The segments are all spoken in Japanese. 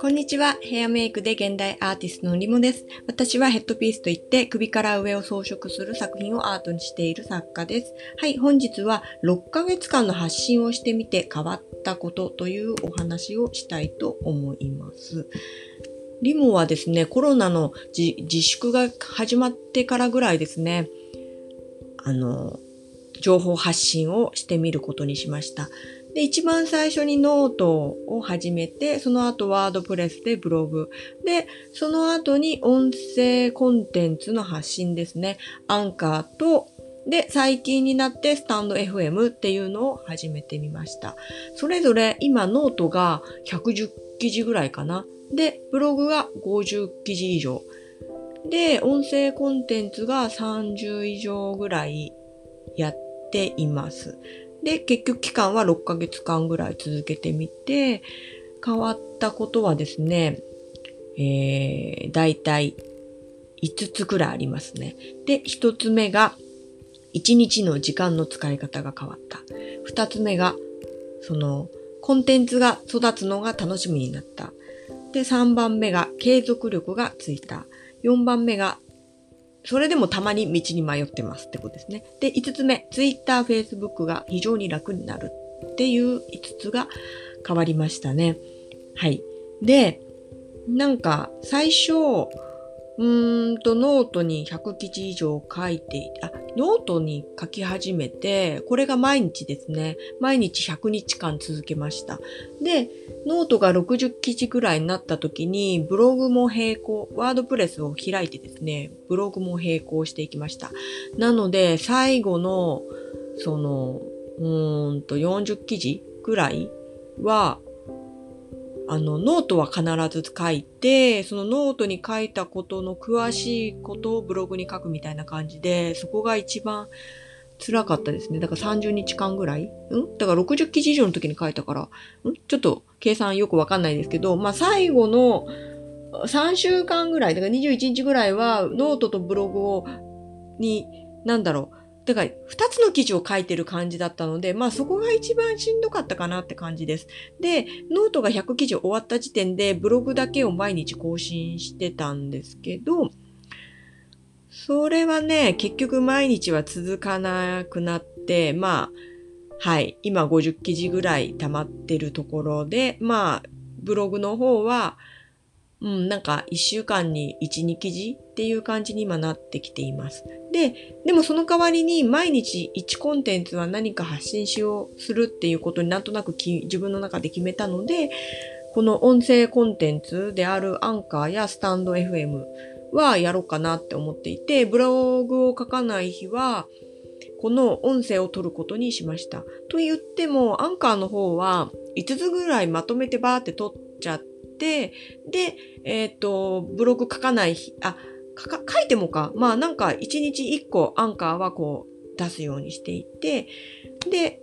こんにちは。ヘアメイクで現代アーティストのリモです。私はヘッドピースといって首から上を装飾する作品をアートにしている作家です。はい、本日は6ヶ月間の発信をしてみて変わったことというお話をしたいと思います。リモはですね、コロナの自粛が始まってからぐらいですね、あの、情報発信をしてみることにしました。で、一番最初にノートを始めて、その後ワードプレスでブログ。で、その後に音声コンテンツの発信ですね。アンカーと、で、最近になってスタンド FM っていうのを始めてみました。それぞれ今ノートが110記事ぐらいかな。で、ブログが50記事以上。で、音声コンテンツが30以上ぐらいやっています。で、結局期間は6ヶ月間ぐらい続けてみて、変わったことはですね、えー、だいたい5つくらいありますね。で、1つ目が、1日の時間の使い方が変わった。2つ目が、その、コンテンツが育つのが楽しみになった。で、3番目が継続力がついた。4番目がそれでもたまに道に迷ってますってことですね。で、5つ目、Twitter、Facebook が非常に楽になるっていう5つが変わりましたね。はい。で、なんか最初、うーんと、ノートに100記事以上書いていて、あ、ノートに書き始めて、これが毎日ですね。毎日100日間続けました。で、ノートが60記事ぐらいになった時に、ブログも並行、ワードプレスを開いてですね、ブログも並行していきました。なので、最後の、その、うーんと40記事ぐらいは、あの、ノートは必ず書いて、そのノートに書いたことの詳しいことをブログに書くみたいな感じで、そこが一番辛かったですね。だから30日間ぐらい？うん？だから60記事以上の時に書いたから、ん？ちょっと計算よくわかんないですけど、まあ最後の3週間ぐらい、だから21日ぐらいはノートとブログを、に、なんだろう、だから、二つの記事を書いてる感じだったので、まあそこが一番しんどかったかなって感じです。で、ノートが100記事終わった時点で、ブログだけを毎日更新してたんですけど、それはね、結局毎日は続かなくなって、まあ、はい、今50記事ぐらい溜まってるところで、まあ、ブログの方は、うん、なんか一週間に一、二記事っていう感じに今なってきています。で、でもその代わりに毎日1コンテンツは何か発信しようするっていうことになんとなく自分の中で決めたので、この音声コンテンツであるアンカーやスタンド FM はやろうかなって思っていて、ブログを書かない日は、この音声を取ることにしました。と言っても、アンカーの方は5つぐらいまとめてバーって取っちゃって、で、えっ、ー、と、ブログ書かない日、あ、書いてもか。まあなんか1日1個アンカーはこう出すようにしていて、で、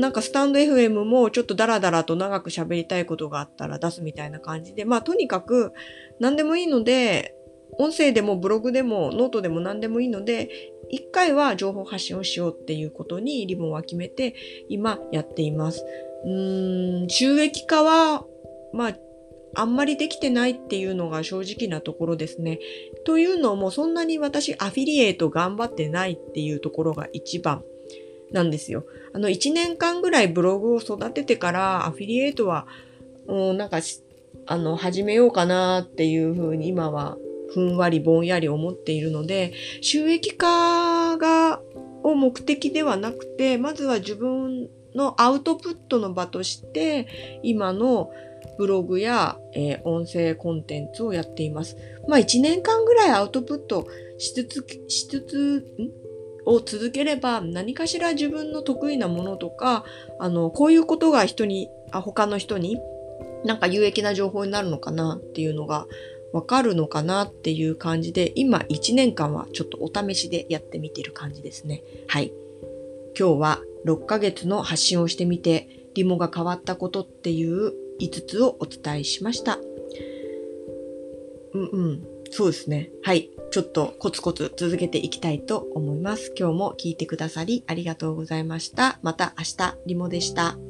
なんかスタンド FM もちょっとダラダラと長く喋りたいことがあったら出すみたいな感じで、まあとにかく何でもいいので、音声でもブログでもノートでも何でもいいので、一回は情報発信をしようっていうことにリボンは決めて今やっています。うん、収益化は、まああんまりできてないっていうのが正直なところですね。というのもそんなに私アフィリエイト頑張ってないっていうところが一番なんですよ。あの1年間ぐらいブログを育ててからアフィリエイトは、うん、なんかあの始めようかなっていうふうに今はふんわりぼんやり思っているので収益化がを目的ではなくてまずは自分のアウトプットの場として今のブログや、えー、音声コンテンツをやっています。まあ1年間ぐらいアウトプットしつつ、しつつ、を続ければ何かしら自分の得意なものとか、あの、こういうことが人に、あ他の人になんか有益な情報になるのかなっていうのがわかるのかなっていう感じで、今1年間はちょっとお試しでやってみてる感じですね。はい。今日は6ヶ月の発信をしてみて、リモが変わったことっていう5つをお伝えしました。うんうん。そうですね。はい。ちょっとコツコツ続けていきたいと思います。今日も聞いてくださりありがとうございました。また明日、リモでした。